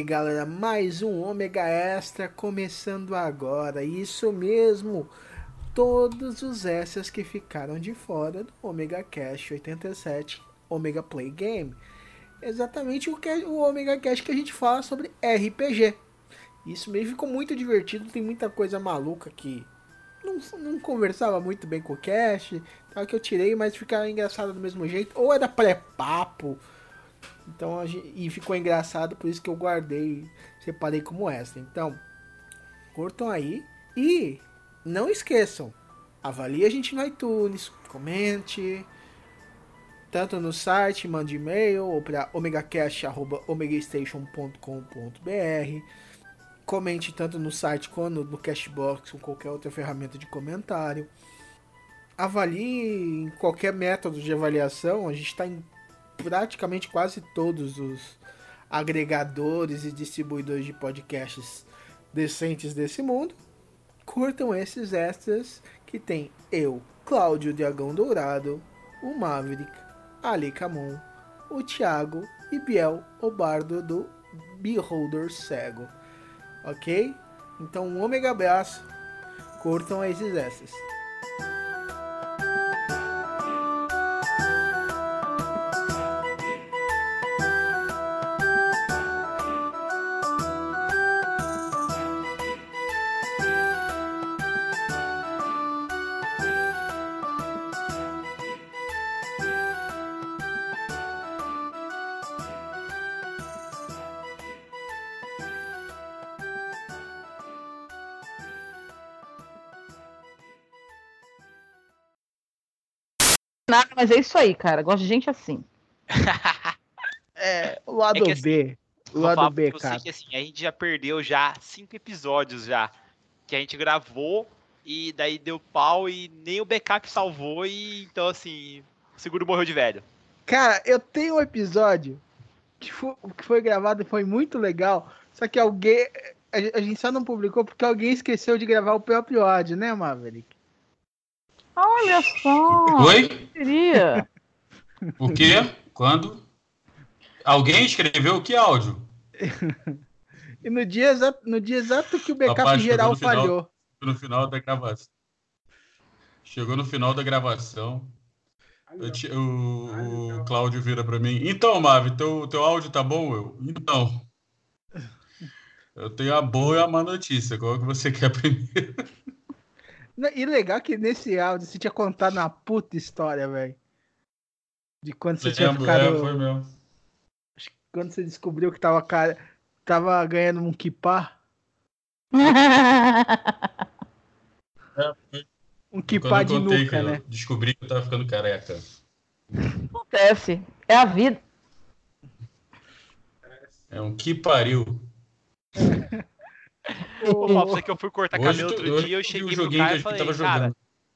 Aí, galera, mais um ômega extra começando agora. Isso mesmo, todos os extras que ficaram de fora do Omega Cash 87 Omega Play Game. Exatamente o, que, o Omega Cash que a gente fala sobre RPG. Isso mesmo ficou muito divertido, tem muita coisa maluca que não, não conversava muito bem com o Cash, tal que eu tirei, mas ficava engraçado do mesmo jeito. Ou era pré-papo. Então, e ficou engraçado, por isso que eu guardei, separei como extra. Então, curtam aí e não esqueçam, avalie a gente no iTunes, comente, tanto no site, mande e-mail ou para omegacast.omegastation.com.br. Comente tanto no site quanto no Cashbox ou qualquer outra ferramenta de comentário. Avalie em qualquer método de avaliação, a gente está em praticamente quase todos os agregadores e distribuidores de podcasts decentes desse mundo. Curtam esses extras que tem eu, Cláudio Dragão Dourado, o Maverick, Ali Camon, o Thiago e Biel, o bardo do Beholder Cego. Ok? Então um ômega abraço, curtam esses extras. Nada, mas é isso aí, cara. Gosto de gente assim. é, o lado é assim, B. O lado B, cara. Que, assim, a gente já perdeu já cinco episódios já. Que a gente gravou e daí deu pau e nem o backup salvou e então assim, o seguro morreu de velho. Cara, eu tenho um episódio que foi, que foi gravado e foi muito legal, só que alguém a gente só não publicou porque alguém esqueceu de gravar o próprio áudio, né, Maverick? Olha só! Oi? Queria. O quê? Quando? Alguém escreveu que áudio? e no dia, exato, no dia exato que o backup Rapaz, geral no final, falhou. No final da gravação. Chegou no final da gravação. Eu, o, o Cláudio vira para mim. Então, Mavi, teu, teu áudio tá bom? Eu, então. Eu tenho a boa e a má notícia. Qual que você quer primeiro? E legal que nesse áudio você tinha contado uma puta história, velho. De quando você Lembro, tinha ficado. É, foi mesmo. Acho que quando você descobriu que tava, cara... tava ganhando um kipá. é, um kipá de nuca, né? Descobri que eu tava ficando careca. Acontece. É a vida. É um que pariu. Ô, Fábio, você que eu fui cortar hoje cabelo outro dia, eu cheguei pro cara e falei, cara,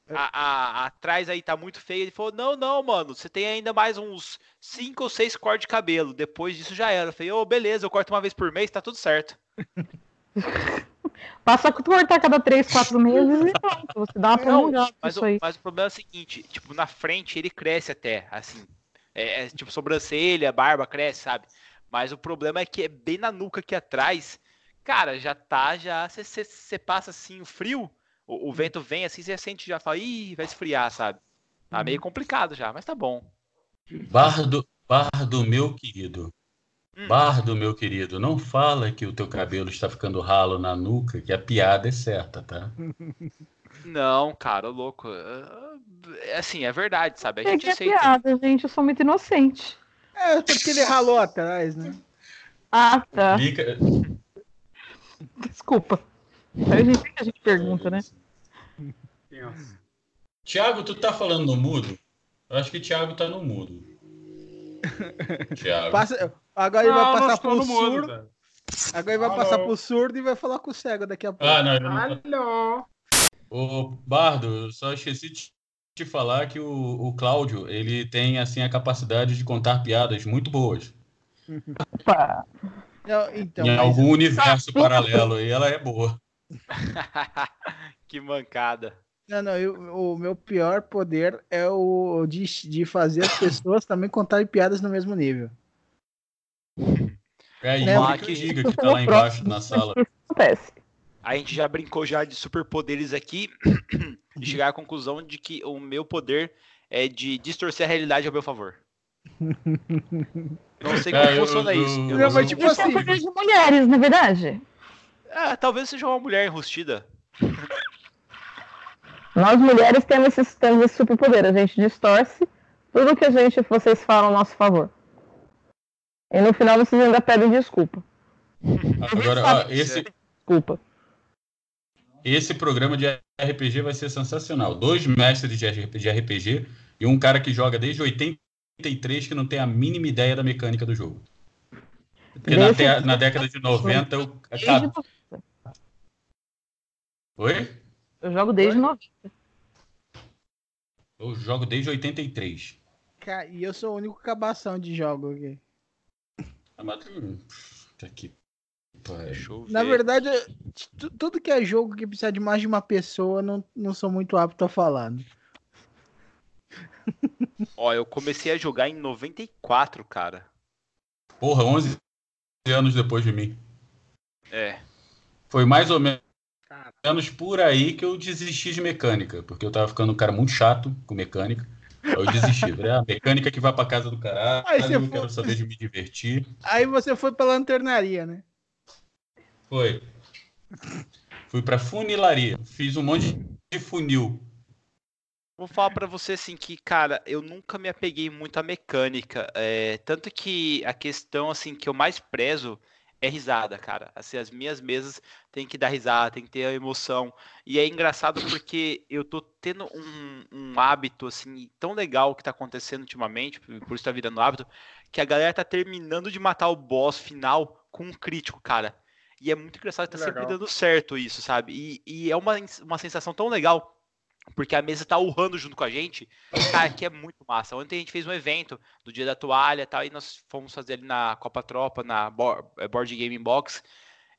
a, a, atrás aí tá muito feio. Ele falou, não, não, mano, você tem ainda mais uns 5 ou 6 cortes de cabelo. Depois disso já era. Eu falei, ô, oh, beleza, eu corto uma vez por mês, tá tudo certo. Passa a cortar cada 3, 4 meses e pronto. Você dá uma prolongada mas, o, mas o problema é o seguinte, tipo, na frente ele cresce até, assim. É, é, tipo, sobrancelha, barba cresce, sabe? Mas o problema é que é bem na nuca aqui atrás cara, já tá, já. Você passa assim o frio, o, o, vento vem assim, você sente, já fala, ih, vai esfriar, sabe? Tá meio uhum. complicado já, mas tá bom. Bardo, bardo meu querido. Hum. Bardo, meu querido, não fala que o teu cabelo está ficando ralo na nuca, que a piada é certa, tá? Não, cara, louco. É assim, é verdade, sabe? A gente é aceita. piada, gente, eu sou muito inocente. É, porque ele ralou atrás, né? Ah, tá. Mica... Desculpa. A gente, a gente pergunta, né? Tiago, tu tá falando no mudo? Eu acho que Tiago tá no mudo. Tiago. Passa- Agora ele vai Não, passar pro mudo, surdo. Agora ele vai Alô? passar pro surdo e vai falar com o cego daqui a pouco. Ah, não, não. Alô? Ô, Bardo, eu só esqueci de te falar que o, o Cláudio, ele tem, assim, a capacidade de contar piadas muito boas. Opa. Não, então, em mas- algum universo paralelo, e ela é boa. que mancada. Não, não, eu- o meu pior poder é o de, de fazer as pessoas também contarem piadas no mesmo nível. É a Né, que diga que tá lá embaixo na sala. Isso acontece. A gente já brincou já de superpoderes aqui e chegar à conclusão de que o meu poder é de distorcer a realidade ao meu favor. Não sei como É, funciona eu- isso. eu- Não, mas tipo como Isso é assim- coisa de mulheres, não é verdade? Ah, talvez seja uma mulher enrustida. Nós mulheres temos esse, temos esse superpoder. A gente distorce tudo que a gente, vocês falam a nosso favor. E no final vocês ainda pedem desculpa. Agora, ó, esse, Desculpa. esse programa de RPG vai ser sensacional. Dois mestres de RPG e um cara que joga desde 83 que não tem a mínima ideia da mecânica do jogo. Porque na, te- na década de 90 eu. Desde Cara, Oi? Eu jogo desde 90. Eu jogo desde 83. Ca- E eu sou o único cabação de jogo aqui. Ah, mas-. Na verdade, tudo que é jogo que precisa de mais de uma pessoa, não, não sou muito apto a falar. né? Ó, eu comecei a jogar em 94, cara. Porra, 11 anos depois de mim. É. Foi mais ou menos por aí que eu desisti de mecânica, porque eu tava ficando um cara muito chato com mecânica. Aí eu desisti. Falei, ah, mecânica que vai pra casa do caralho, Aí você eu foi- quero saber de me divertir. Aí você foi pra lanternaria, né? Foi. Fui pra funilaria. Fiz um monte de funil. Vou falar pra você assim que, cara, eu nunca me apeguei muito à mecânica. é, tanto que a questão assim que eu mais prezo é risada, cara. Assim, as minhas mesas tem que dar risada, tem que ter a emoção. E é engraçado porque eu tô tendo um, um hábito assim tão legal que tá acontecendo ultimamente, por isso tá virando hábito, que a galera tá terminando de matar o boss final com um crítico, cara. E é muito engraçado que tá sempre Legal. dando certo isso, sabe? E, e é uma, uma sensação tão legal porque a mesa tá urrando junto com a gente. Cara, que é muito massa. Ontem a gente fez um evento do Dia da Toalha e tal, e nós fomos fazer ali na Copa Tropa, na eh, Board Game Box,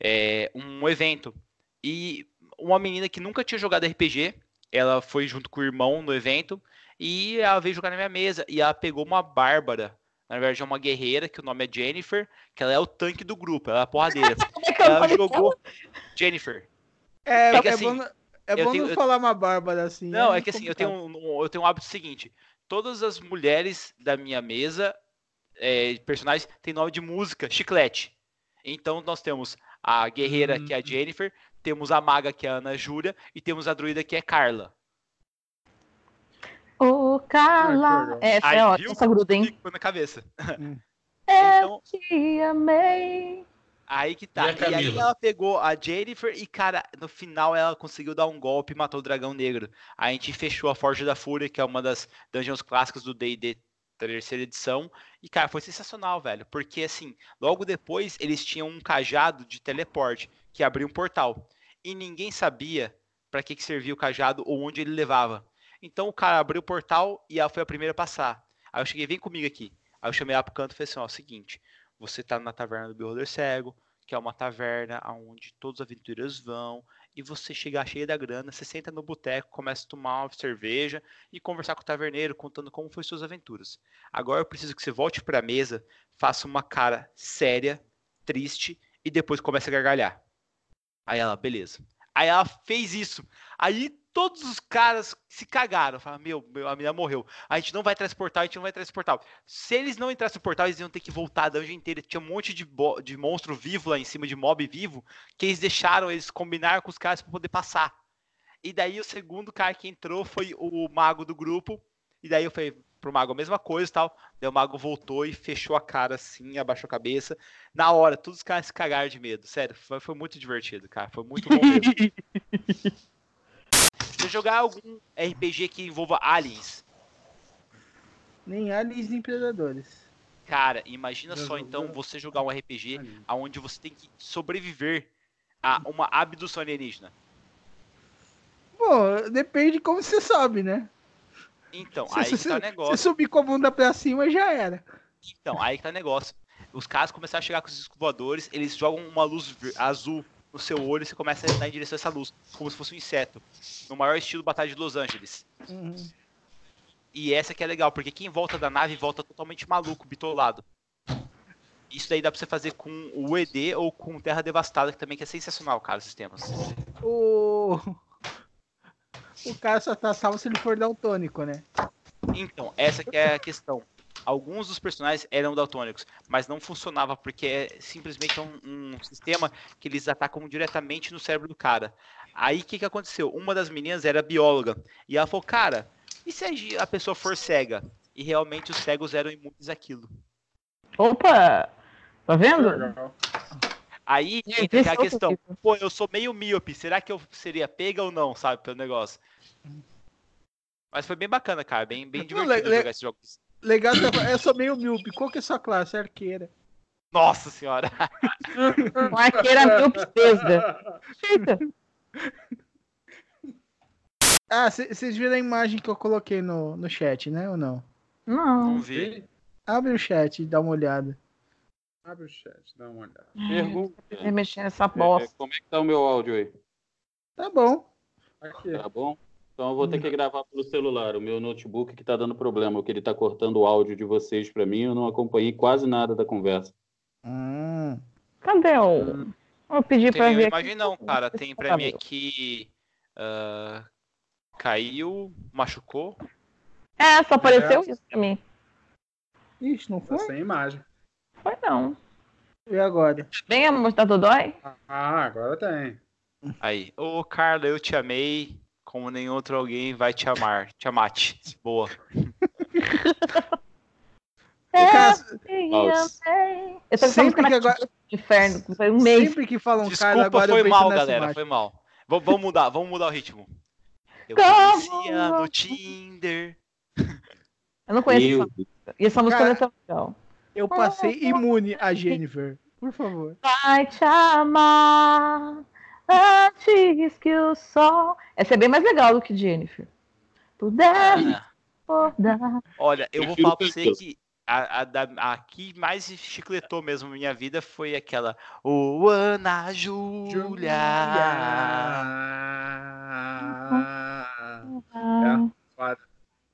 é, um evento. E uma menina que nunca tinha jogado RPG, ela foi junto com o irmão no evento, e ela veio jogar na minha mesa, e ela pegou uma Bárbara. Na verdade, é uma guerreira, que o nome é Jennifer, que ela é o tanque do grupo, ela é a porradeira. Como é que eu ela jogou. Jennifer. É, É que é assim, bom, não- é eu bom tenho- não eu- falar uma bárbara assim. Não, é muito que assim, eu tenho, um, eu tenho um hábito seguinte: todas as mulheres da minha mesa, é, personagens, têm nome de música, chiclete. Então nós temos a guerreira, que é a Jennifer, temos a maga, que é a Ana Júlia, e temos a druida, que é Carla. Ô, Carla. Essa Aí, é ótima, essa gruda, hein? Ficou na cabeça. É, Então, te amei. Aí que tá. E E, aí ela pegou a Jennifer e, cara, no final ela conseguiu dar um golpe e matou o dragão negro. A gente fechou a Forja da Fúria, que é uma das dungeons clássicas do D&D terceira edição. E, cara, foi sensacional, velho. Porque, assim, logo depois eles tinham um cajado de teleporte que abria um portal. E ninguém sabia para que, que servia o cajado ou onde ele levava. Então o cara abriu o portal e ela foi a primeira a passar. Aí eu cheguei, vem comigo aqui. Aí eu chamei ela pro canto e falei assim, ó, seguinte, você tá na taverna do Beholder Cego, que é uma taverna onde todos os aventureiros vão, e você chegar cheio da grana, você senta no boteco, começa a tomar uma cerveja e conversar com o taverneiro, contando como foi suas aventuras. Agora eu preciso que você volte pra mesa, faça uma cara séria, triste, e depois comece a gargalhar. Aí ela, beleza. Aí ela fez isso. Aí todos os caras se cagaram. Falaram, meu, meu, a menina morreu. A gente não vai transportar, a gente não vai transportar. Se eles não entrassem no portal, eles iam ter que voltar a dungeon inteira. Tinha um monte de, de monstro vivo lá em cima, de mob vivo, que eles deixaram, eles combinaram com os caras pra poder passar. E daí o segundo cara que entrou foi o mago do grupo. E daí eu falei pro mago a mesma coisa e tal. Daí o mago voltou e fechou a cara assim, abaixou a cabeça. Na hora, todos os caras se cagaram de medo. Sério, foi, foi muito divertido, cara. Foi muito bom mesmo. Você jogar algum RPG que envolva aliens. Nem aliens nem predadores. Cara, imagina Já só então você jogar um RPG Alien. onde você tem que sobreviver a uma abdução alienígena. Bom, depende de como você sobe, né? Então, Se aí você, que tá o se negócio. subir com a bunda pra cima, já era. Então, aí que tá o negócio. Os caras começaram a chegar com esses voadores, eles jogam uma luz azul no seu olho e você começa a andar em direção a essa luz, como se fosse um inseto. No maior estilo Batalha de Los Angeles. Uhum. E essa que é legal, porque quem volta da nave volta totalmente maluco, bitolado. Isso daí dá pra você fazer com o ED ou com Terra Devastada, que também que é sensacional, cara, os sistemas. O... o cara só tá salvo se ele for daltônico, né? Então, essa que é a questão. Alguns dos personagens eram daltônicos, mas não funcionava porque é simplesmente um, um sistema que eles atacam diretamente no cérebro do cara. Aí o que, que aconteceu? Uma das meninas era bióloga e ela falou: Cara, e se a a pessoa for cega? E realmente os cegos eram imunes àquilo. Opa! Tá vendo? Aí entra aquela é questão. Pô, eu sou meio míope, será que eu seria pega ou não, sabe, pelo negócio? Mas foi bem bacana, cara, bem, bem divertido le- jogar esse jogo. Legal, que eu- eu sou meio míope. Qual que é a sua classe? Arqueira. Nossa senhora! Um arqueira mil pesda. Eita. Ah, vocês viram a imagem que eu coloquei no, no chat, né? Ou não? Não Não. vi. Vê, Abre o chat e dá uma olhada. Abre o chat, dá uma olhada. Pergunta. Quer mexer nessa é, bosta. como é que tá o meu áudio aí? Tá bom. Aqui. Tá bom? Então eu vou ter que gravar pelo celular. O meu notebook que tá dando problema, que ele tá cortando o áudio de vocês pra mim, eu não acompanhei quase nada da conversa. Hum. Cadê o. Vou pedir pra Tem, ver. imagina não, cara. Tem pra mim aqui. ah, caiu, machucou. É, só apareceu É. isso pra mim. Ixi, não Tá foi? sem imagem. Foi não. E agora? Bem, amor, tá dodói? Ah, agora tem. Aí. Ô, Carla, eu te amei. Como nenhum outro alguém vai te amar. Te amate. Boa. É. Eu tô Sempre sempre que agora- de inferno, foi um mês. sempre que falam Carla, Desculpa, agora eu foi mal, galera. imagem. Foi mal. V- vamos mudar, vamos mudar o ritmo. Eu conhecia no Tinder. Eu não conheço Meu essa música. E essa música Cara- não é tão legal. Eu passei imune a Jennifer. Por favor. Vai te amar antes que o sol. Essa é bem mais legal do que Jennifer. Puder Ah, acordar. olha, eu vou falar pra você que a, a, a que mais chicletou mesmo minha vida foi aquela. O Ana Júlia. É. Foda.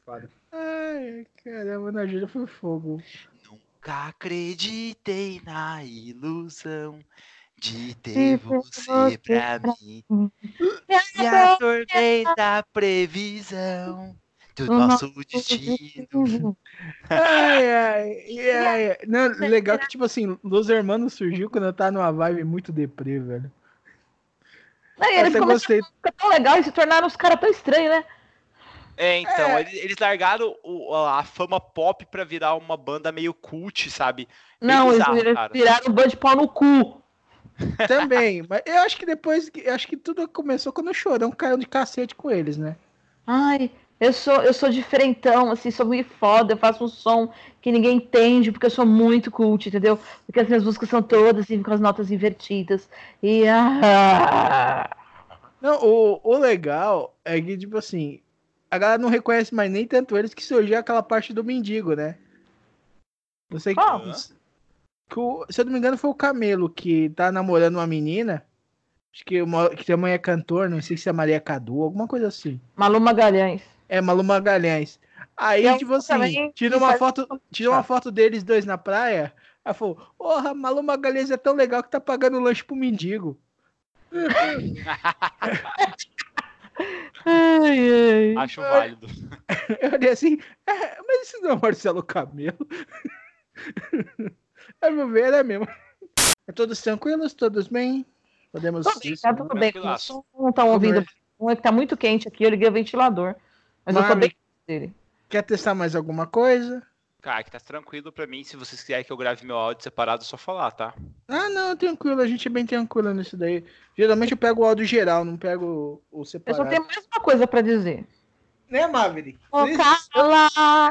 Foda. Ai, caramba, na Júlia foi fogo. Nunca acreditei na ilusão de ter você pra mim. E a torneira da previsão do nosso destino. Ai, ai, ai. Não, legal que, tipo assim, Los Hermanos surgiu quando eu tava numa vibe muito deprê, velho. Não, Eu eles começaram a tão legal e se tornaram uns caras tão estranhos, né? É, então, É. Eles, eles largaram o- a fama pop pra virar uma banda meio cult, sabe? Não, eles bizarro, viraram- cara. viraram um bando de pau no cu. Também, mas eu acho que depois, eu acho que tudo começou quando o Chorão caiu de cacete com eles, né? Ai, eu sou, eu sou diferentão, assim, sou muito foda, eu faço um som que ninguém entende, porque eu sou muito cult, entendeu? Porque as minhas músicas são todas assim, com as notas invertidas. E ah, Não, o, o legal é que, tipo assim, a galera não reconhece mais nem tanto eles que surgiu aquela parte do mendigo, né? Não sei Qual? que, que o- Se eu não me engano, foi o Camelo que tá namorando uma menina. Acho que, uma, que também é cantor, não sei se é Maria Cadu, alguma coisa assim. Malu Magalhães. É, Malu Magalhães. Aí, E é um tipo assim, tira uma foto, tira uma foto deles dois na praia. Ela falou, porra, Malu Magalhães é tão legal que tá pagando lanche pro mendigo. Ai, ai. Acho válido. Eu olhei assim, é, mas isso não é Marcelo Camelo. A meu ver, é mesmo. É todos tranquilos, todos bem? Podemos. Bem, tá tudo bem. Não estão ouvindo. Um é que tá muito quente aqui, eu liguei o ventilador. Mas eu tô Mami. bem dele. Quer testar mais alguma coisa? Cara, que tá tranquilo pra mim. Se vocês quiserem que eu grave meu áudio separado, é só falar, tá? Ah, não, tranquilo, a gente é bem tranquilo nisso daí. Geralmente eu pego o áudio geral, não pego o Eu separado. só tenho mais uma coisa pra dizer. Né, Maverick? Ô, Isso- Carla,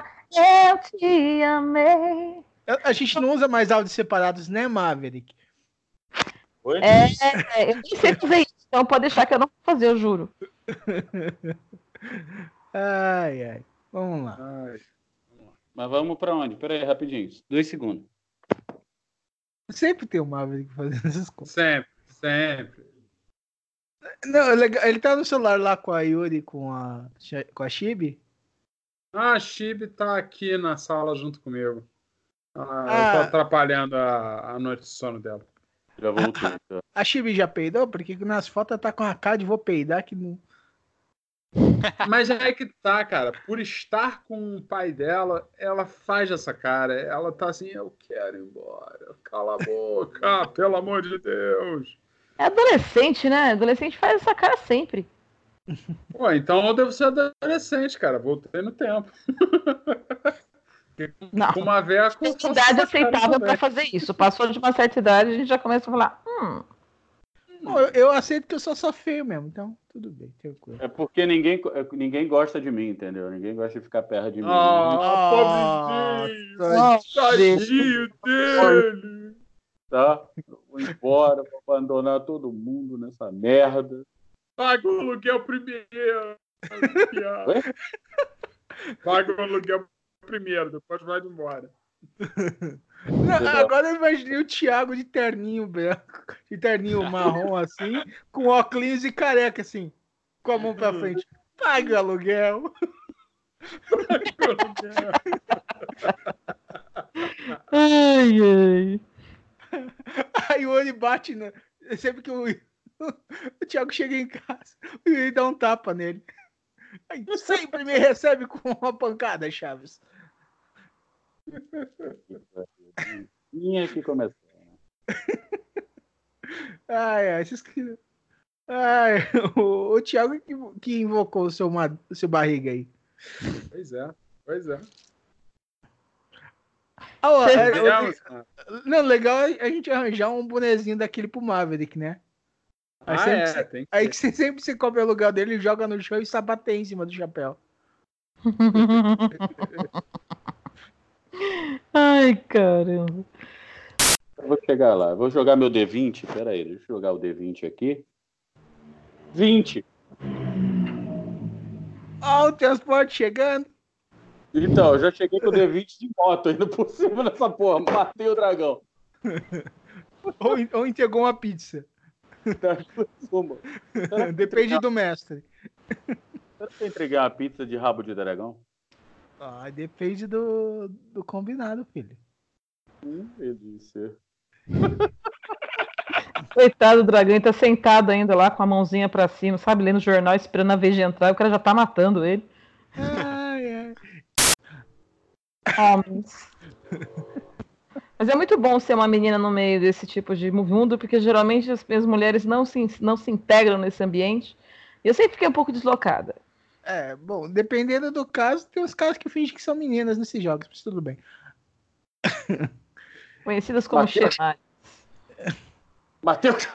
A gente não usa mais áudios separados, né, Maverick? Oi? É, é, eu nem sei fazer isso, então pode deixar que eu não vou fazer, eu juro. Ai, ai. Vamos lá. Ai, Mas vamos pra onde? Pera aí, rapidinho. Dois segundos. Sempre tem o Maverick fazendo essas coisas. sempre, sempre. Não, é ele tá no celular lá com a Yuri, com a, com a Chibi. Ah, a Chibi tá aqui na sala junto comigo. Ah, Ah. Eu tô atrapalhando a, a noite de sono dela. Já voltei. tá? A Chibi já peidou? Porque nas fotos tá com a cara de vou peidar que não. Mas é que tá, cara. Por estar com o pai dela, ela faz essa cara. Ela tá assim, eu quero ir embora. Cala a boca, pelo amor de Deus. É adolescente, né? Adolescente faz essa cara sempre. Pô, então eu devo ser adolescente, cara. Voltei no tempo. Não. Com uma véia com Tem idade aceitável pra fazer isso. Passou de uma certa idade, a gente já começa a falar. Hum, eu, eu aceito que eu sou só feio mesmo, então tudo bem, tranquilo. É porque ninguém, ninguém gosta de mim, entendeu? Ninguém gosta de ficar perto de mim. Ah, pobrezinho. Tadinho dele. Tá? Vou embora, vou abandonar todo mundo nessa merda. Paga o aluguel primeiro. Paga o aluguel primeiro, depois vai embora. Não, agora eu imaginei o Thiago de terninho branco, de terninho marrom assim, com óculos e careca assim, com a mão pra frente. Paga o aluguel. ai, ai. Aí o Yuri bate na. Sempre que o, o Thiago chega em casa, o Yuri dá um tapa nele. Aí sempre me recebe com uma pancada, Chaves. Tinha que começar. Ai, ai, esses que. Ai, o, o Thiago que, que invocou o seu, seu barriga aí. Pois é, pois é. Ah, ó, Vocês é, Digamos, o- não, legal é a gente arranjar um bonezinho daquele pro Maverick, né? Aí, ah, sempre, é, você- tem que aí que você sempre você cobra o lugar dele, ele joga no chão e sapateia em cima do chapéu. ai, caramba. Eu vou chegar lá. Vou jogar meu D20. Pera aí, deixa eu jogar o D20 aqui. 20. Ó, o transporte chegando. Então, eu já cheguei com o D20 de moto indo por cima dessa porra. Matei o dragão. Ou, ou entregou uma pizza. Tá, Depende do mestre. Será que eu entreguei uma pizza de rabo de dragão? Ah, depende do, do combinado, filho. Hum, delícia. Coitado do dragão, ele tá sentado ainda lá com a mãozinha pra cima, sabe, lendo o jornal, esperando a vez de entrar, o cara já tá matando ele. Ai, ai. Homens. Mas é muito bom ser uma menina no meio desse tipo de mundo, porque geralmente as, as mulheres não se, não se integram nesse ambiente. E eu sempre fiquei um pouco deslocada. É, bom, dependendo do caso, tem uns caras que fingem que são meninas nesses jogos, mas tudo bem. Conhecidas como Mateus.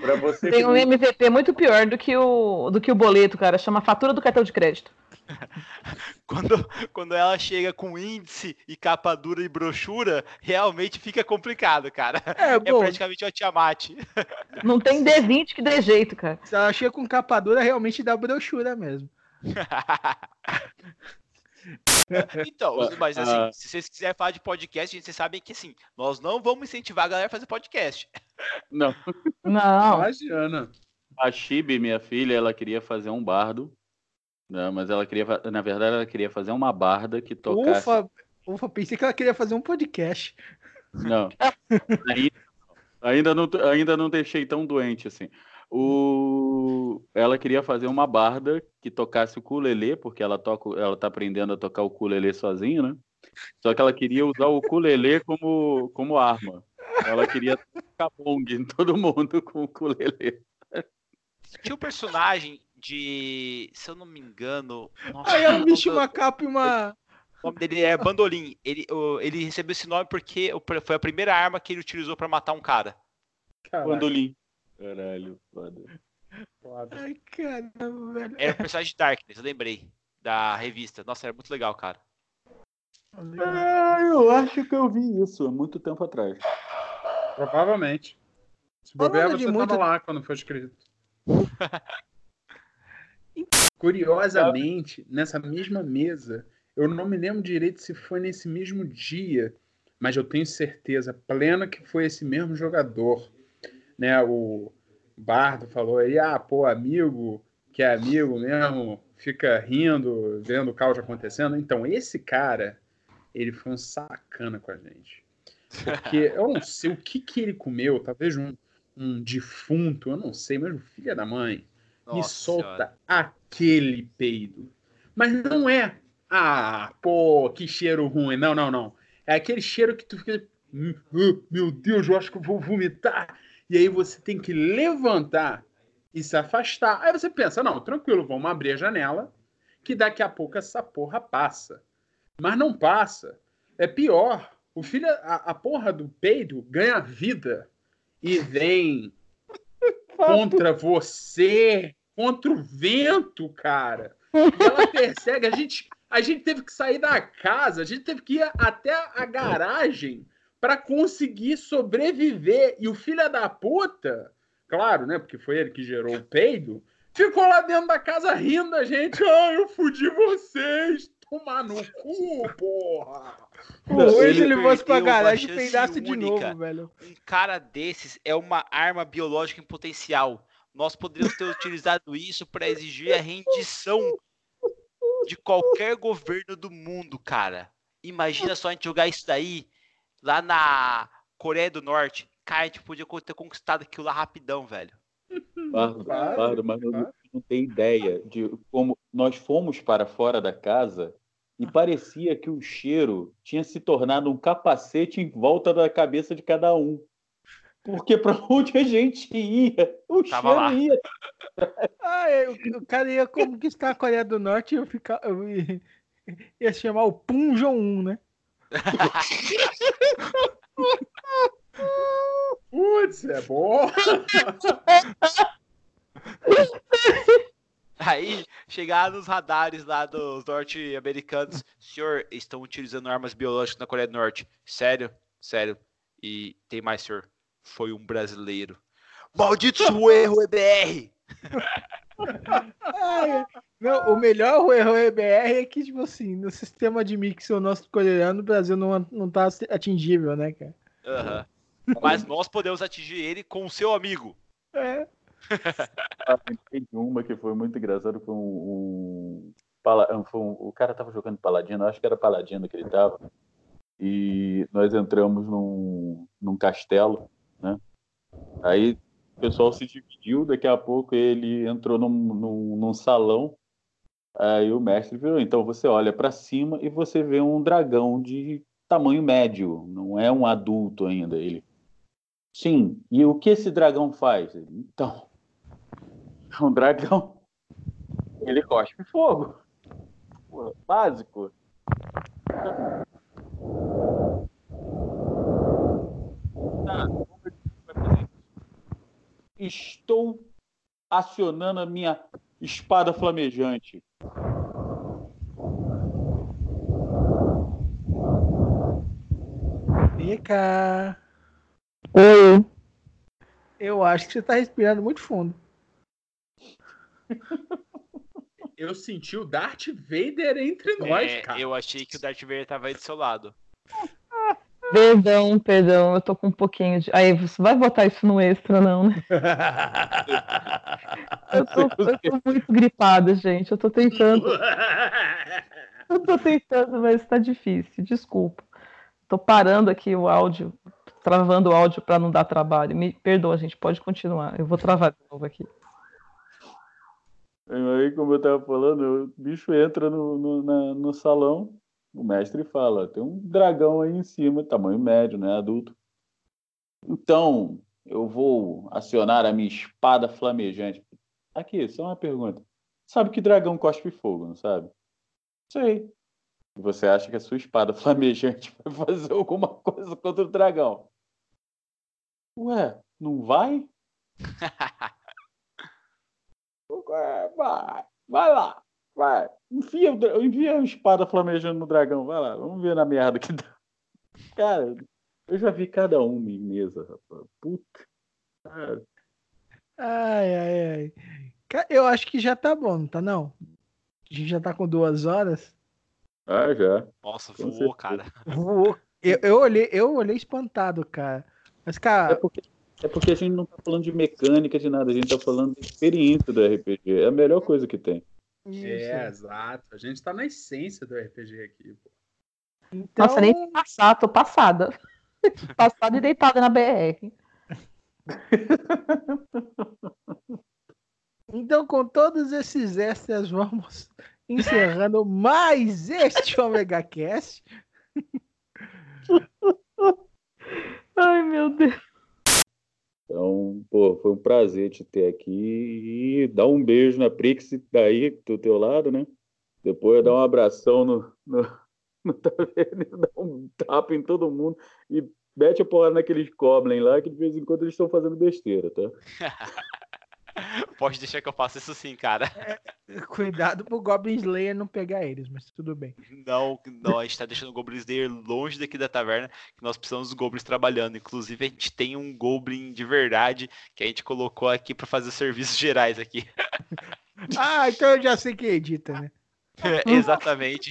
Pra você Tem um MVP muito pior do que o, do que o boleto, cara. Chama fatura do cartão de crédito. Quando, quando ela chega com índice e capa dura e brochura, realmente fica complicado, cara. É, É bom, praticamente uma Tiamat. Não tem D20 que dê jeito, cara. se ela chega com capa dura, realmente dá brochura mesmo. Então, mas assim, Ah. se vocês quiserem falar de podcast, gente, vocês sabem que assim, nós não vamos incentivar a galera a fazer podcast. Não. Não. Imagina. A Chibi, minha filha, ela queria fazer um bardo. Não, mas ela queria, na verdade, ela queria fazer uma barda que tocasse. Ufa, ufa, pensei que ela queria fazer um podcast. Não. Ainda, ainda não, ainda não deixei tão doente assim. O... Ela queria fazer uma barda que tocasse o ukulele, porque ela toca, ela tá aprendendo a tocar o ukulele sozinha, né? Só que ela queria usar o ukulele como, como arma. Ela queria tocar bong em todo mundo com o ukulele. Tinha um personagem de. Se eu não me engano. nossa, Aí ela eu vestiu não- uma capa e uma. nome dele é Bandolim. Ele, o- ele recebeu esse nome porque o- foi a primeira arma que ele utilizou pra matar um cara. Caraca, Bandolim. Caralho, foda. foda. Ai, caramba, velho. Era o personagem de Darkness, eu lembrei. Da revista. Nossa, era muito legal, cara. Ah, eu acho que eu vi isso há muito tempo atrás. Provavelmente. Se bobear, você muito- tava lá quando foi escrito. Curiosamente, nessa mesma mesa, eu não me lembro direito se foi nesse mesmo dia, mas eu tenho certeza plena que foi esse mesmo jogador. Né? O Bardo falou aí, ah, pô, amigo, que é amigo mesmo, fica rindo, vendo o caos acontecendo. Então, esse cara, ele foi um sacana com a gente. Porque eu não sei o que, que ele comeu, talvez um, um defunto, eu não sei, mas o filho da mãe me Nossa solta Senhora. Aquele peido. Mas não é, ah, pô, que cheiro ruim. Não, não, não. É aquele cheiro que tu fica, "Hum, ah, meu Deus, eu acho que eu vou vomitar. E aí você tem que levantar e se afastar. Aí você pensa, não, tranquilo, vamos abrir a janela, que daqui a pouco essa porra passa. Mas não passa. É pior. O filho, a, a porra do peido ganha vida e vem contra você, contra o vento, cara. E ela persegue. A gente, a gente teve que sair da casa, a gente teve que ir até a garagem para conseguir sobreviver. E o filho da puta, claro, né? Porque foi ele que gerou o peido, ficou lá dentro da casa rindo da gente. Ah, eu fudi vocês. Tomar no cu, porra. Hoje Ele ele fosse pra garagem e peidasse de novo, velho. Um cara desses é uma arma biológica em potencial. Nós poderíamos ter utilizado isso para exigir a rendição de qualquer governo do mundo, cara. Imagina só a gente jogar isso daí lá na Coreia do Norte. Cara, a gente podia ter conquistado aquilo lá rapidão, velho. Claro, Bardo, mas não, claro. não tem ideia de como nós fomos para fora da casa e parecia que o cheiro tinha se tornado um capacete em volta da cabeça de cada um. Porque para onde a gente ia, o Tava lá. ia. Ah, é, o, o cara ia conquistar a Coreia do Norte e eu ficar, eu ia, ia se chamar o Pum Jong-un, né? Putz, é bom. Aí, chegar nos radares lá dos norte-americanos. Senhor, estão utilizando armas biológicas na Coreia do Norte. Sério? Sério. E tem mais, senhor. Foi um brasileiro. Maldito erro, EBR! Ah. Não, o melhor o erro EBR é que, tipo assim, no sistema de mixel nosso coreano, o Brasil não, não tá atingível, né, cara? Aham. Mas nós podemos atingir ele com o seu amigo. É. Ah, uma que foi muito engraçada, foi um, um, foi um- o cara tava jogando Paladino, acho que era Paladino que ele tava, e nós entramos num, num castelo, né? Aí o pessoal se dividiu, daqui a pouco ele entrou num, num, num salão, aí o mestre virou, então você olha para cima e você vê um dragão de tamanho médio, não é um adulto ainda, ele Sim, e o que esse dragão faz? Então, um dragão, ele cospe fogo. Pô, básico. Tá, como é que você vai fazer isso? Estou acionando a minha espada flamejante. Fica. Oi. Eu acho que você tá respirando muito fundo. Eu senti o Darth Vader entre nós, É, cara. eu achei que o Darth Vader tava aí do seu lado. Perdão, perdão, eu tô com um pouquinho de. Aí, você vai botar isso no extra, não, né? Eu tô, eu tô muito gripada, gente. Eu tô tentando. Eu tô tentando, mas tá difícil. Desculpa. Tô parando aqui o áudio, travando o áudio pra não dar trabalho. Me perdoa, gente. Pode continuar. Eu vou travar de novo aqui. Aí, como eu tava falando, o bicho entra no, no, na- no salão, o mestre fala, tem um dragão aí em cima, tamanho médio, né, adulto. Então, eu vou acionar a minha espada flamejante. Aqui, só uma pergunta. Sabe que dragão cospe fogo, não sabe? Sei. Você acha que a sua espada flamejante vai fazer alguma coisa contra o dragão? Ué, não vai? Vai, vai lá, vai. Enfia, enfia a espada flamejando no dragão, vai lá, vamos ver na merda que dá. Cara, eu já vi cada um em mesa, rapaz. Puta. Cara, Ai, ai, ai. Eu acho que já tá bom, não tá não? A gente já tá com duas horas. Ah, já. Nossa, Com voou, certeza. cara. Voou. Eu, eu olhei, eu olhei espantado, cara. Mas, É cara, porque, é porque a gente não tá falando de mecânica de nada, a gente tá falando de experiência do RPG. É a melhor coisa que tem. É, exato. A gente tá na essência do RPG aqui. Pô. então, Nossa, nem sei passar, tô passada. passada e deitada na BR. então, com todos esses extras, vamos encerrando mais este Omega Cast. Ai, meu Deus. Então, pô, foi um prazer te ter aqui e dar um beijo na Prix daí do teu lado, né? Depois dar um abração no, no, no taverna, dar um tapa em todo mundo e mete a porrada naqueles Goblin lá que de vez em quando eles estão fazendo besteira, tá? Pode deixar que eu faça isso sim, cara. Cuidado pro Goblin Slayer não pegar eles, mas tudo bem. Não, não, a gente tá deixando o Goblin Slayer longe daqui da taverna, que nós precisamos dos Goblins trabalhando. Inclusive, a gente tem um Goblin de verdade que a gente colocou aqui pra fazer os serviços gerais aqui. Ah, então eu já sei quem edita, né? Exatamente.